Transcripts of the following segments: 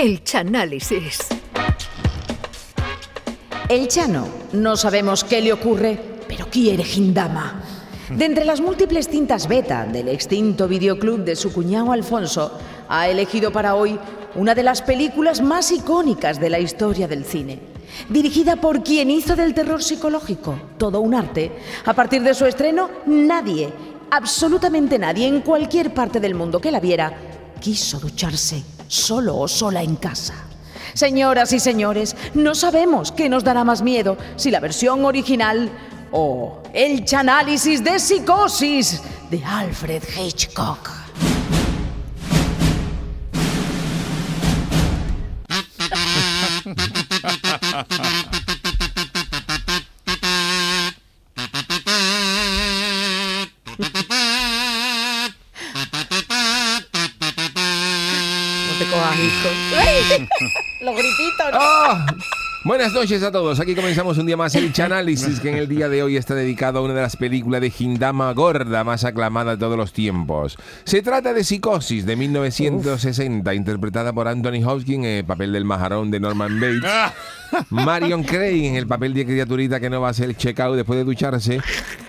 El Chanálisis. El Chano, no sabemos qué le ocurre, pero quiere Gindama. De entre las múltiples cintas beta del extinto videoclub de su cuñado Alfonso, ha elegido para hoy una de las películas más icónicas de la historia del cine. Dirigida por quien hizo del terror psicológico todo un arte, a partir de su estreno, nadie, absolutamente nadie en cualquier parte del mundo que la viera, quiso ducharse solo o sola en casa. Señoras y señores, no sabemos qué nos dará más miedo, si la versión original o el chanálisis de psicosis de Alfred Hitchcock. No. Los grititos. ¡Ah! Buenas noches a todos. Aquí comenzamos un día más el Chanálisis, que en el día de hoy está dedicado a una de las películas de Hindama gorda más aclamada de todos los tiempos. Se trata de Psicosis de 1960, interpretada por Anthony Hopkins en el papel del majarón de Norman Bates. Marion Craig en el papel de criaturita que no va a hacer el check-out después de ducharse.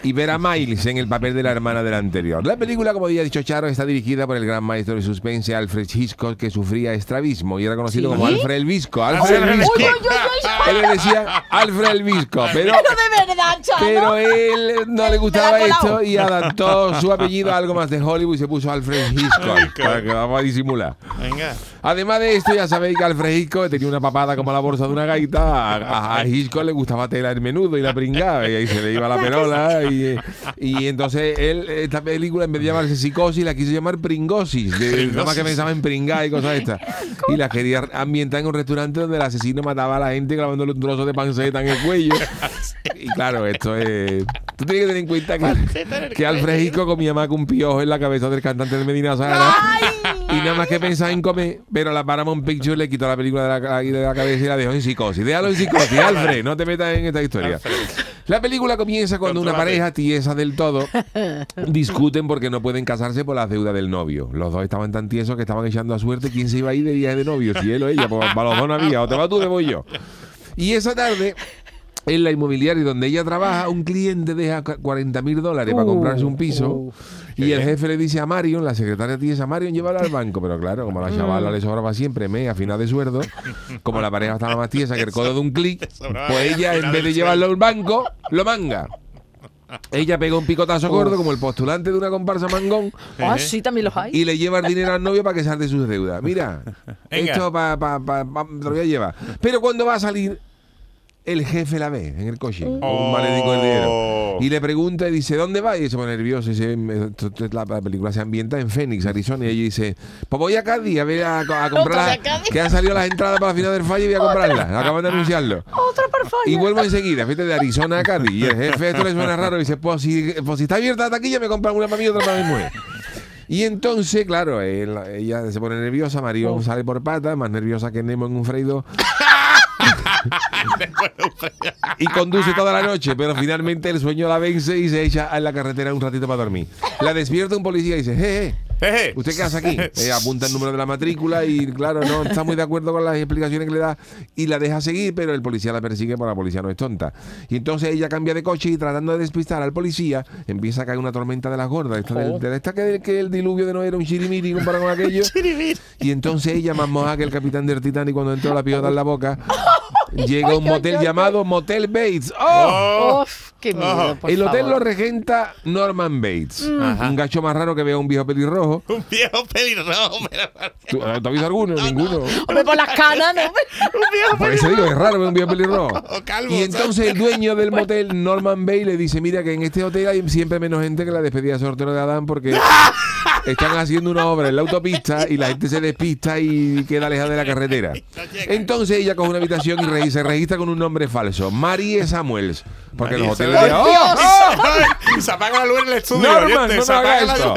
Y Vera Miles en el papel de la hermana del anterior. La película, como había dicho Charo, está dirigida por el gran maestro de suspense Alfred Hitchcock, que sufría estrabismo y era conocido como Alfred el Visco. Alfred el Visco. Él le decía Alfred el Visco, pero, Pero verdad, Chano. pero él no le gustaba esto y adaptó su apellido a algo más de Hollywood y se puso Alfred Hitchcock, para que vamos a disimular. Venga. Además de esto, ya sabéis que Alfred Hitchcock tenía una papada como la bolsa de una gaita. A, a Hitchcock le gustaba tela el menudo y la pringada, y ahí se le iba la perola. Y, y entonces él, esta película, en vez de llamarse psicosis, la quiso llamar pringosis. De, nada más que pensaba en pringar y cosas estas. Y la quería ambientar en un restaurante donde el asesino mataba a la gente clavándole un trozo de panceta en el cuello. Y claro, esto es. Tú tienes que tener en cuenta que, que Alfred Hitchcock comía más que un piojo en la cabeza del cantante del Medina Sahara. Y nada más que pensaba en comer, pero la Paramount Pictures le quitó la película de la, de la cabeza y la dejó en psicosis. Déjalo en psicosis, Alfred, no te metas en esta historia. La película comienza cuando una pareja tiesa del todo discuten porque no pueden casarse por las deudas del novio. Los dos estaban tan tiesos que estaban echando a suerte quién se iba a ir de viaje de novio, si él o ella, pues para los dos no había, o te vas tú, te voy yo. Y esa tarde, en la inmobiliaria donde ella trabaja, un cliente deja 40 mil dólares para comprarse un piso. y el jefe le dice a Marion, la secretaria dice a Marion, llévala al banco. Pero claro, como a la chavala le sobraba siempre me a final de sueldo, como la pareja estaba más tiesa que el codo de un clic, pues ella, en vez de llevarlo al banco, lo manga. Ella pega un picotazo gordo como el postulante de una comparsa mangón Ah, sí, también los hay. y le lleva el dinero al novio para que salde sus deudas. Mira, Venga. esto pa, pa, pa- pa- te lo voy a llevar. Pero cuando va a salir, el jefe la ve en el coche, con un maletín dinero. Oh. Y le pregunta y dice, ¿dónde va? Y se pone nervioso. Y dice, es la, la película se ambienta en Phoenix, Arizona. Y ella dice, pues voy a Cádiz a ver a, a comprar, que han salido las entradas para la final del fallo y voy a comprarlas. Acaban de anunciarlo. Otra por favor. Y vuelvo enseguida, fíjate, de Arizona a Cádiz. Y el jefe esto le suena raro y dice, pues si, pues si está abierta la taquilla, me compran una para mí y otra para mi mujer. Y entonces, claro, él- ella se pone nerviosa, Marión sale por patas, más nerviosa que Nemo en un freído. Y conduce toda la noche, pero finalmente el sueño la vence y se echa en la carretera un ratito para dormir. La despierta un policía y dice, jeje, Jeje. ¿Usted qué hace aquí? Eh, apunta el número de la matrícula y, claro, no está muy de acuerdo con las explicaciones que le da y la deja seguir, pero el policía la persigue porque la policía no es tonta. Y entonces ella cambia de coche y tratando de despistar al policía, empieza a caer una tormenta de las gordas. Esta, del- de esta que, que el diluvio de no era un chirimiri comparado con aquello. Y entonces ella, más moja que el capitán del Titanic cuando entró la piota en la boca, llega a un motel llamado Motel Bates. ¡Oh! Uf, qué miedo, por el hotel favor. lo regenta Norman Bates. Ajá. Un gacho más raro que vea a un viejo pelirrojo. Un viejo pelirrojo. pero- ¿Tú, ¿Tú has visto alguno? Ninguno. Hombre, por las canas, ¿no? Un viejo Por eso digo, es raro ver un viejo pelirrojo. O calvo, Y entonces el dueño del motel, Norman Bay, le dice, mira que en este hotel hay siempre menos gente que la despedida de sortero de Adán porque están haciendo una obra en la autopista y la gente se despista y queda alejada de la carretera. Entonces ella coge una habitación y re- se registra con un nombre falso, Marie Samuels. Porque los hoteles de... ¡Oh! Dios. ¡Oh! Y se apaga la luz en el estudio. Norman, no Se apaga esto.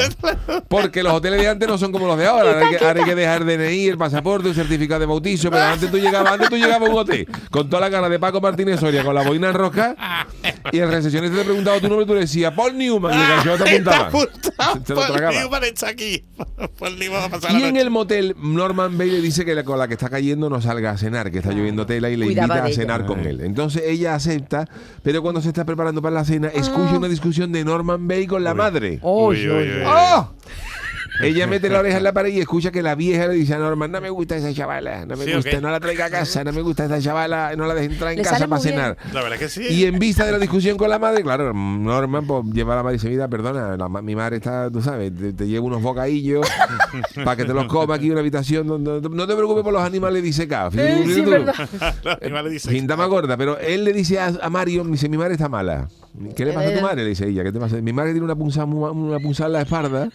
Porque los hoteles de antes no son como los de ahora. Ahora hay que, ahora hay que dejar DNI, el pasaporte, un certificado de bautizo. Pero antes tú llegabas, antes tú llegabas a un hotel con toda la cara de Paco Martínez Soria, con la boina enroscada. Y el recepcionista te preguntaba tu nombre y tú le decías Paul Newman. Y el canción te apuntaba. apuntado. Se lo tragaba. Newman está aquí. Y en el motel, Norman Bailey dice que la, con la que está cayendo no salga a cenar, que está lloviendo tela y le Cuidaba invita a ella. cenar con él. Entonces ella acepta, pero cuando se está preparando para la cena, Ah. escucha una discusión de Norman Bailey con la madre. Uy, uy, uy. ¡Oh! Ella mete la oreja en la pared y escucha que la vieja le dice a Norman, no me gusta esa chavala, no me ¿Sí o gusta, no la traiga a casa, no me gusta esa chavala, no la deje entrar en Le casa para cenar. La verdad que sí. Y en vista de la discusión con la madre, claro, Norman pues, lleva a la madre y dice, mira, perdona, la mi madre está, tú sabes, te, te llevo unos bocadillos para que te los coma aquí en una habitación. No, no- te preocupes por los animales disecados. Eh, sí, Fíjate tú. verdad. La animal le dice. Pinta más gorda, pero él le dice a, a Mario, me dice, mi madre está mala. ¿Qué le pasa a tu Eh. madre? Le dice ella, ¿qué te pasa? Mi madre tiene una punzada, una punzada en la espalda.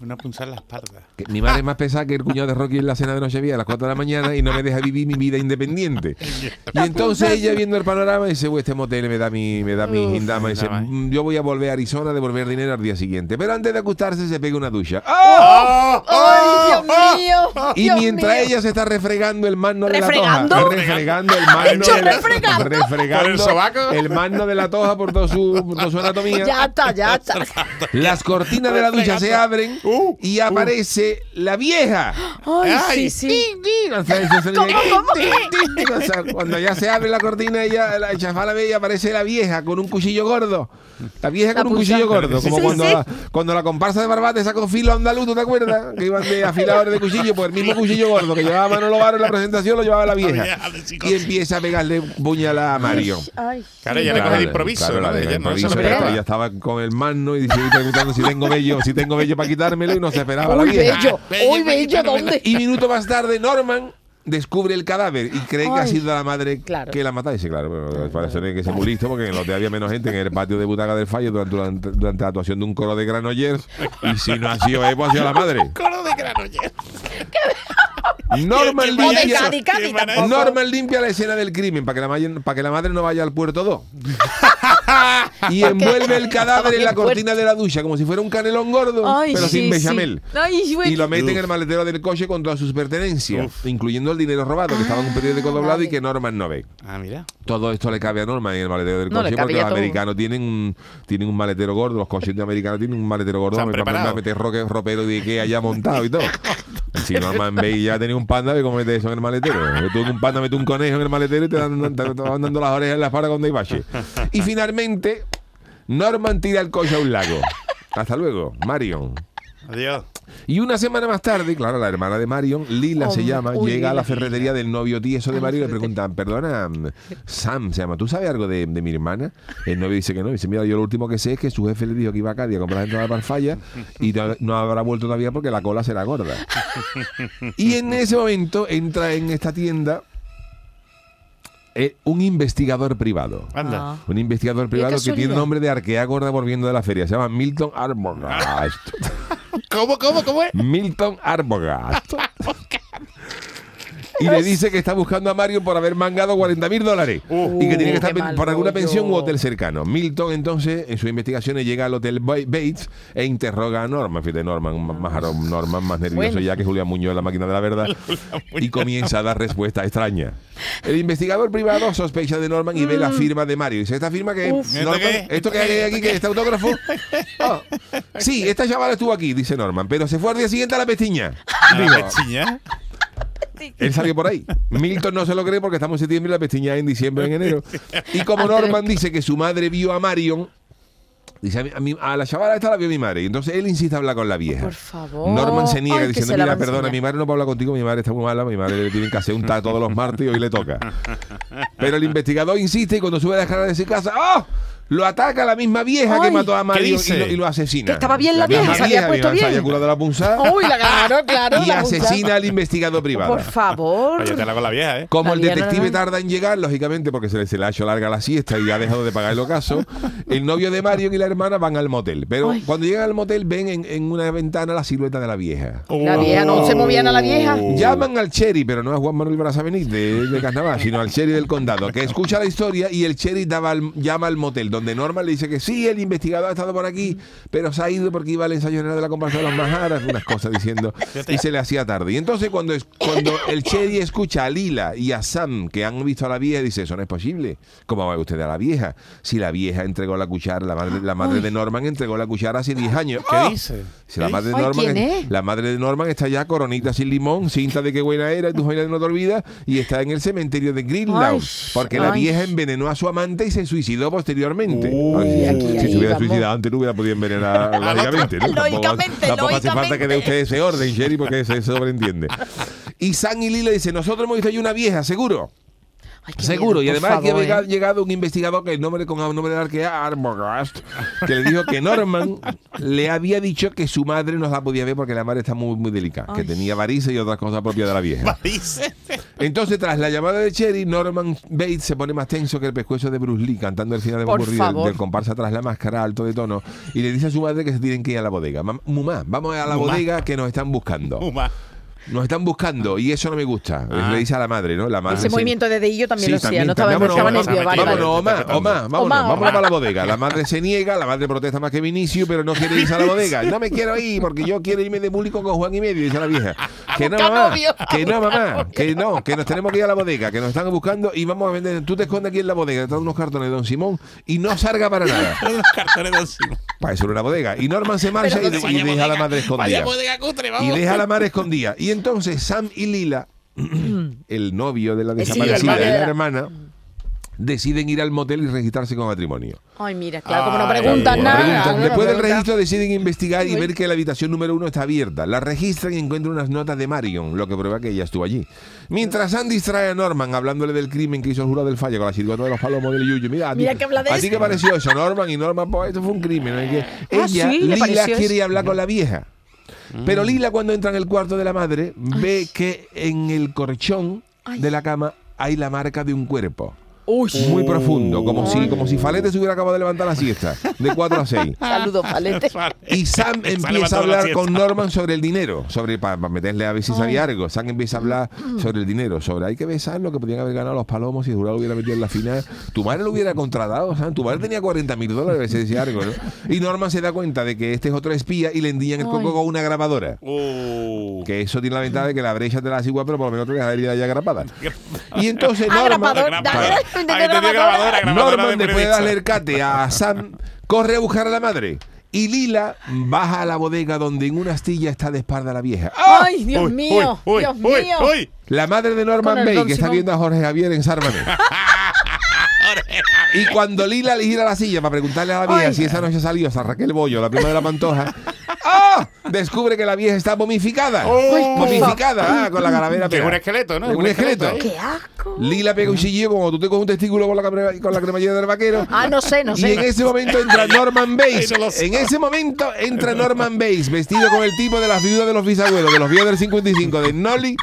Una punzada en la espalda. que mi madre es más pesada que el cuñado de Rocky en la cena de Nochevieja a las 4 de la mañana y no me deja vivir mi vida independiente. Y entonces ella viendo el panorama dice, "Uy, este motel me da mi, me da mi. Y dice, Hindama. "Mm, yo voy a volver a Arizona a devolver dinero al día siguiente. Pero antes de acostarse se pega una ducha. ¡Ah! ¡Ay, Dios mío! Y Dios mientras mío. ella se está refregando el mano de la toja. Refregando el mano Hecho de la, refregando. refregando ¿Por el sobaco? el mano de la toja por, todo su, por toda su anatomía. Ya está, ya está. Las cortinas de la ducha se abren Uh, y aparece la vieja. Ay, Ay. sí, sí. Cuando ya se abre la cortina, ella, la chafala ve y aparece la vieja con un cuchillo gordo. La vieja La con un cuchillo gordo, como Sí, cuando, sí. La, cuando la comparsa de Barbate sacó filo andaluz, ¿tú te acuerdas? Que iban de afiladores de cuchillo, pues el mismo cuchillo gordo que llevaba Manolo Varo en la presentación lo llevaba la vieja. de. Y empieza a pegarle puñalada a Mario. Ay. Claro, ella le coge de improviso. claro, la de Ella no improviso, ella, estaba con el mano y dice, preguntando si tengo vello, si tengo vello para quitármelo y no se esperaba la vieja. bello. Bello, Uy, bello, bello, ¿dónde? Y minuto más tarde, Norman descubre el cadáver y cree que ha sido la madre Claro. que la mató. Dice, claro, pero parece que ser muy listo porque en el hotel había menos gente que en el patio de butaca del fallo durante, durante, durante la actuación de un coro de Granollers. Y si no ha sido él, pues ha sido la madre. Norman ¿Quién No de vaya limpia, Cádiz, Cádiz ¿Quién van a- tampoco. Norman limpia la escena del crimen para que la, madre- para que la madre no vaya al puerto 2. y envuelve el cadáver en la cortina de la ducha como si fuera un canelón gordo, Ay, pero sí, sin bechamel. sí. Ay, güey. Y lo mete en el maletero del coche con todas sus pertenencias, incluyendo el dinero robado, que estaba en un periódico Ah, doblado y que Norman no ve. Ah, mira. Todo esto le cabe a Norman en el maletero del No, coche porque los todo. americanos tienen un, tienen un maletero gordo, los coches de americanos tienen un maletero gordo para preparados. meter roque, ropero de Ikea ya montado y todo. Si Norman Bay ya tenía un panda, ve cómo mete eso en el maletero. Tú un panda mete un conejo en el maletero y te, dan, van dando las orejas en la espalda cuando hay bache. Y finalmente, Norman tira el coche a un lago. Hasta luego, Marion. Adiós. Y una semana más tarde, claro, la hermana de Marion, Lila Oh, se llama, uy, llega a la ferretería del novio tieso de Marion y le preguntan, perdona, Sam se llama, ¿tú sabes algo de, de mi hermana? El novio dice que no, dice, mira, yo lo último que sé es que su jefe le dijo que iba a Cádiz a comprar la entrada para falla y no, no habrá vuelto todavía porque la cola será gorda. y en ese momento entra en esta tienda eh, un investigador privado. Anda. Ah. Un investigador privado que tiene nombre de arquea gorda volviendo de la feria. Se llama Milton Arbogast. ¿Cómo, cómo, cómo es? Milton Arbogast. Y le dice que está buscando a Mario por haber mangado 40 mil dólares. Uh, y que tiene que estar por alguna pensión u hotel cercano. Milton, entonces, en sus investigaciones, llega al hotel Ba- Bates e interroga a Norman. Fíjate, Norman, más, más, Norman, más nervioso Bueno. ya que Julián Muñoz, la máquina de la verdad. y comienza a dar respuesta extraña. El investigador privado sospecha de Norman y ve la firma de Mario. Dice, ¿esta firma qué? Mm. Uf. Norman, ¿Esto qué? ¿Esto que hay aquí? ¿Qué? ¿Este autógrafo? Ah, sí, esta chavala estuvo aquí, dice Norman, pero se fue al día siguiente a la pestiña. Digo, La pechiña. Él salió por ahí. Milton no se lo cree porque estamos en septiembre y la pestiña en diciembre, en enero. Y como Norman dice que su madre vio a Marion, dice a, mí- a, mí- a la chavala esta la vio mi madre. Y entonces él insiste a hablar con la vieja. Por favor. Norman se niega Ay, diciendo, se mira, perdona, enseñar". mi madre no puede hablar contigo, mi madre está muy mala, mi madre le tienen que hacer un ta todos los martes y hoy le toca. Pero el investigador insiste y cuando sube a la escalera de su casa, ¡oh! Lo ataca la misma vieja que mató a Marion y lo, y lo asesina. Que estaba bien la vieja, se había puesto se bien. había curado la punzada Uy, la claro, claro. y la asesina al investigado privado. Por favor. Oye, te la con la vieja, ¿eh? Como La el detective más. tarda en llegar, lógicamente, porque se le, se le ha hecho larga la siesta y ha dejado de pagar el ocaso, el novio de Mario y la hermana van al motel. Pero Ay. cuando llegan al motel ven en, en una ventana la silueta de la vieja. La vieja no se movían a la vieja. Llaman al Cherry, pero no a Juan Manuel Brazavenit de, de Carnaval, sino al Cherry del condado, que escucha la historia y el Cherry daba al- llama al motel donde Norman le dice que sí, el investigador ha estado por aquí, pero se ha ido porque iba al ensayo general de la comparsa de los Majaras, unas cosas diciendo, y se le hacía tarde. Y entonces cuando, es, cuando el Chedi escucha a Lila y a Sam, que han visto a la vieja, dice, eso no es posible. ¿Cómo va usted a la vieja? Si la vieja entregó la cuchara, la madre, la madre de Norman entregó la cuchara hace 10 años. ¿Qué ¡Oh! dice? Si la ¿Qué madre de Norman, ¿quién es? la madre de Norman está ya coronita sin limón, cinta de qué buena era, tu joya no te olvidas, y está en el cementerio de Greenlaw, porque la vieja envenenó a su amante y se suicidó posteriormente. Uh, Ay, si, aquí, si ahí se hubiera suicidado antes, no hubiera podido envenenar lógicamente. ¿no? Tampoco- Lógicamente, Tampoco hace falta que dé usted ese orden, Sherry, porque se, se sobreentiende. Y Sam y Lila dice, nosotros hemos visto ahí una vieja, seguro. Ay, Seguro, miedo, y además que favor, había ¿eh? llegado un investigador que el nombre con el nombre de arquea Arbogast, que le dijo que Norman le había dicho que su madre no la podía ver porque la madre está muy muy delicada, que tenía varices y otras cosas propias de la vieja. Entonces, tras la llamada de Cherry, Norman Bates se pone más tenso que el pescuezo de Bruce Lee cantando el final de Burri del, comparsa tras la máscara alto de tono y le dice a su madre que se tienen que ir a la bodega. Mumá, vamos a la Mumá. bodega que nos están buscando. Uma. Nos están buscando y eso no me gusta. Ah. Le dice a la madre, ¿no? La madre Ese se- movimiento de dedillo también lo hacía, no estaba, Vámonos, nervio, vale, Vámonos, vale. Omar, Omar, vámonos, vámonos para la bodega. La madre se niega, la madre protesta más que Vinicio, pero no quiere irse a la bodega. No me quiero ir porque yo quiero irme de público con Juan y medio, dice la vieja. Que no, mamá, que no, mamá, que no, que nos tenemos que ir a la bodega, que nos están buscando y vamos a vender. Tú te escondes aquí en la bodega, te dan unos cartones de Don Simón y no salga para nada. Unos cartones de encima. Para eso era una bodega. Y Norman se marcha y, deja a la madre Vaya escondida. bodega cutre, Y vamos. deja a la madre escondida. Y entonces Sam y Lila, el novio de la Sí, desaparecida y de la hermana, deciden ir al motel y registrarse con matrimonio. Ay, mira, claro, como no preguntan ay, nada. Preguntan, después del registro deciden investigar y ver que la habitación número uno está abierta. La registran y encuentran unas notas de Marion, lo que prueba que ella estuvo allí. Mientras Sam distrae a Norman hablándole del crimen que hizo el jurado del fallo con la chirigota de los palomos del Yuyo. Mira, a ti, Mira que habla de ¿a ti eso. qué pareció eso, Norman? Y Norman, pues esto fue un crimen. Ah, ella, sí, ¿le Lila, quiere hablar con la vieja. Pero Lila cuando entra en el cuarto de la madre ve que en el colchón Ay. de la cama hay la marca de un cuerpo. Uy, Muy profundo, como si, como si Falete se hubiera acabado de levantar la siesta, de 4 a 6. saludos, palete. Y Sam empieza a hablar con. Norman sobre el dinero, sobre para meterle a ver si sabía algo. Sam empieza a hablar sobre el dinero, sobre hay que besar lo que podían haber ganado los palomos si el jurado hubiera metido en la final. Tu madre lo hubiera contratado, Sam. Tu madre tenía 40 mil dólares, se decía algo, ¿no? Y Norman se da cuenta de que este es otro espía y le endillan el coco con una grabadora. Uh. Que eso tiene la ventaja de que la brecha te la hace igual, pero por lo menos te la herida ya grapada. Y entonces Norman, Ah, tenía grabadora. grabadora, Norman, de después de darle el cate a Sam, corre a buscar a la madre. Y Lila baja a la bodega donde en una astilla está de espalda la vieja. ¡Ah! Ay, Dios Uy, mío, uy, Dios uy, mío. uy. La madre de Norman Bay, que está viendo a Jorge Javier en Sárvame. Y cuando Lila le gira la silla para preguntarle a la vieja Ay. si esa noche salió hasta Raquel Bollo, la prima de la Pantoja, ¡ah! Descubre que la vieja está momificada. Oh. momificada, ah, con la calavera es un esqueleto, ¿no? Es un esqueleto. ¡Qué asco! Lila pega un chillillo como tú te coges un testículo con la, crema- con la cremallera del vaquero. Ah, no sé, no Y en sé. ese momento entra Norman Bates. Sé. En ese momento entra Norman Bates, vestido con el tipo de las viudas de los bisabuelos, de los viejos del 55, de Nolly.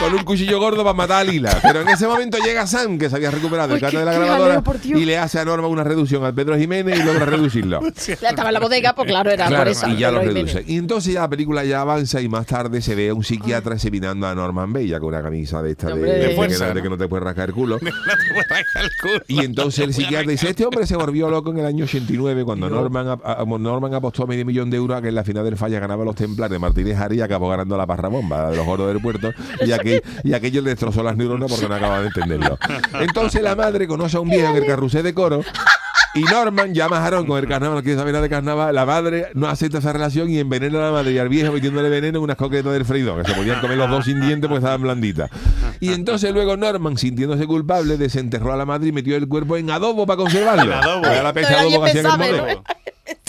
Con un cuchillo gordo para matar a Lila. Pero en ese momento llega Sam, que se había recuperado del Ay, qué- de la qué grabadora, jaleo, por Dios. y le hace a Norman una reducción al Pedro Jiménez y logra reducirlo. Ya estaba en la bodega, pues claro, era Claro, por eso. y ya lo reduce. Y entonces ya la película ya avanza y más tarde se ve a un psiquiatra examinando a Norman ya con una camisa de esta de, Hombre. de De que- fuerza, de ¿no? que no te puedes rascar el culo. No te puedes rascar el culo. Y entonces el psiquiatra dice, este hombre se volvió loco en el año 89 cuando Norman, a- a- Norman apostó medio millón de euros a que en la final del falla ganaba los templares de Martínez Ari y acabó ganando la parra bomba de los oros del puerto y, aquel- y aquello le destrozó las neuronas porque no acababa de entenderlo. Entonces la madre conoce a un viejo en el carrusel de coro y Norman llama a Jarón con el carnaval, no quiere saber nada de carnaval. La madre no acepta esa relación y envenena a la madre y al viejo metiéndole veneno en unas coquetas del freidor, que se podían comer los dos sin dientes porque estaban blanditas. Y entonces luego Norman, sintiéndose culpable, desenterró a la madre y metió el cuerpo en adobo para conservarlo. En adobo. Era la pecha adobo que hacían el modelo.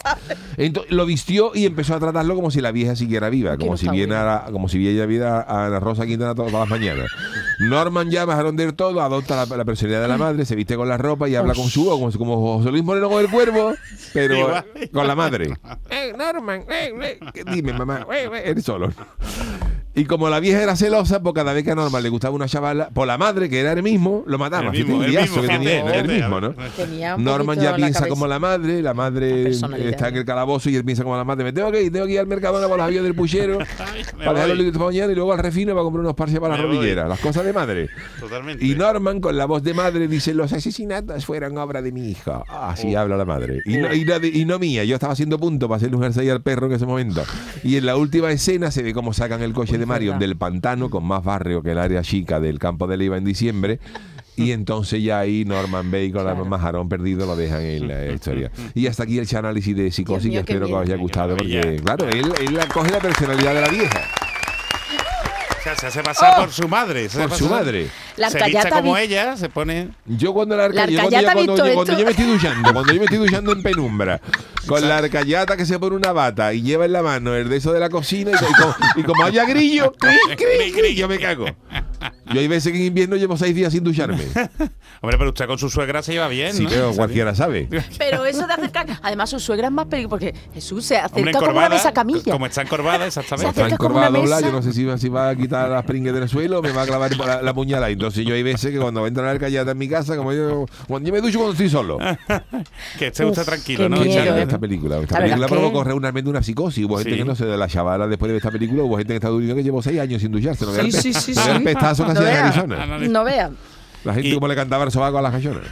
Entonces, lo vistió y empezó a tratarlo como si la vieja siguiera viva, como si está viera, como si ella viera a Ana Rosa Quintana todas las mañanas. Norman llama a Jaronder todo, adopta la, la personalidad de la madre, se viste con la ropa y habla con su voz, como, como José Luis Moreno con el cuervo, pero Igual. con la madre. Eh, Norman, eh, eh, ¿qué- dime mamá, eh, él solo. Y como la vieja era celosa, pues cada vez que a Norma le gustaba una chavala, por la madre, que era el mismo, lo mataba. El mismo, el mismo, que tenía, el fíjate, mismo, ¿no? Tenía Norman ya la piensa cabeza. como la madre, la madre personalidad. está en el calabozo y él piensa como la madre. Me tengo que ir, tengo que ir al Mercadona para los avíos del puchero, para dejar los litros para mañana y luego al refino para comprar unos parches para voy. rodilleras. Las cosas de madre. Totalmente. Y Norman, con la voz de madre, dice: Los asesinatos fueron obra de mi hija. Así Oh. habla la madre. Y no, y no de- y no mía. Yo estaba haciendo punto para hacerle un jersey al perro en ese momento. Y en la última escena se ve cómo sacan el coche de Marion del pantano, con más barrio que el área chica del campo de Leiva en diciembre. Y entonces ya ahí Norman Bates con la Claro. majarón perdido lo dejan en la historia. Y hasta aquí el análisis de psicosis mío, que espero que os haya gustado porque, claro, él, él coge la personalidad de la vieja. Sea, se hace pasar por su madre. se hace Por su madre. La se arcayata como vi- ella, se pone... Yo cuando la, cuando, arcayata yo- cuando, yo- cuando yo me estoy duchando, cuando yo me estoy duchando en penumbra, con la arcayata que se pone una bata y lleva en la mano el de eso de la cocina y, co- y como, y como haya grillo, cri, cri, cri, yo me cago. Yo hay veces que en invierno llevo seis días sin ducharme. Hombre, pero usted con su suegra se lleva bien, Sí, ¿no? pero cualquiera sabe. Pero eso de acercar. Además, su suegra es más peligrosa porque Jesús se acerca Hombre, como una mesa camilla. Como está encorvada, Se exactamente. acerca Está como una encorvada dobla, mesa. yo no sé si, va- si va a quitar las pringues del suelo o me va a clavar la, la puñalada. Entonces yo hay veces que cuando entra la arcayata en mi casa, como yo, cuando yo me ducho cuando estoy solo. Que esté usted Uf, tranquilo, qué ¿no? Miedo, ¿eh? esta película. Esta La verdad película que- provocó realmente una psicosis. Hubo gente Sí. que no sé de la chavala después de ver esta película. Hubo gente que está durmiendo que llevó seis años sin ducharse. No Sí, sí, sí, el sí. pestazo No vea. Arizona. No vean. La gente Y- como le cantaba el sobaco a las cachonas.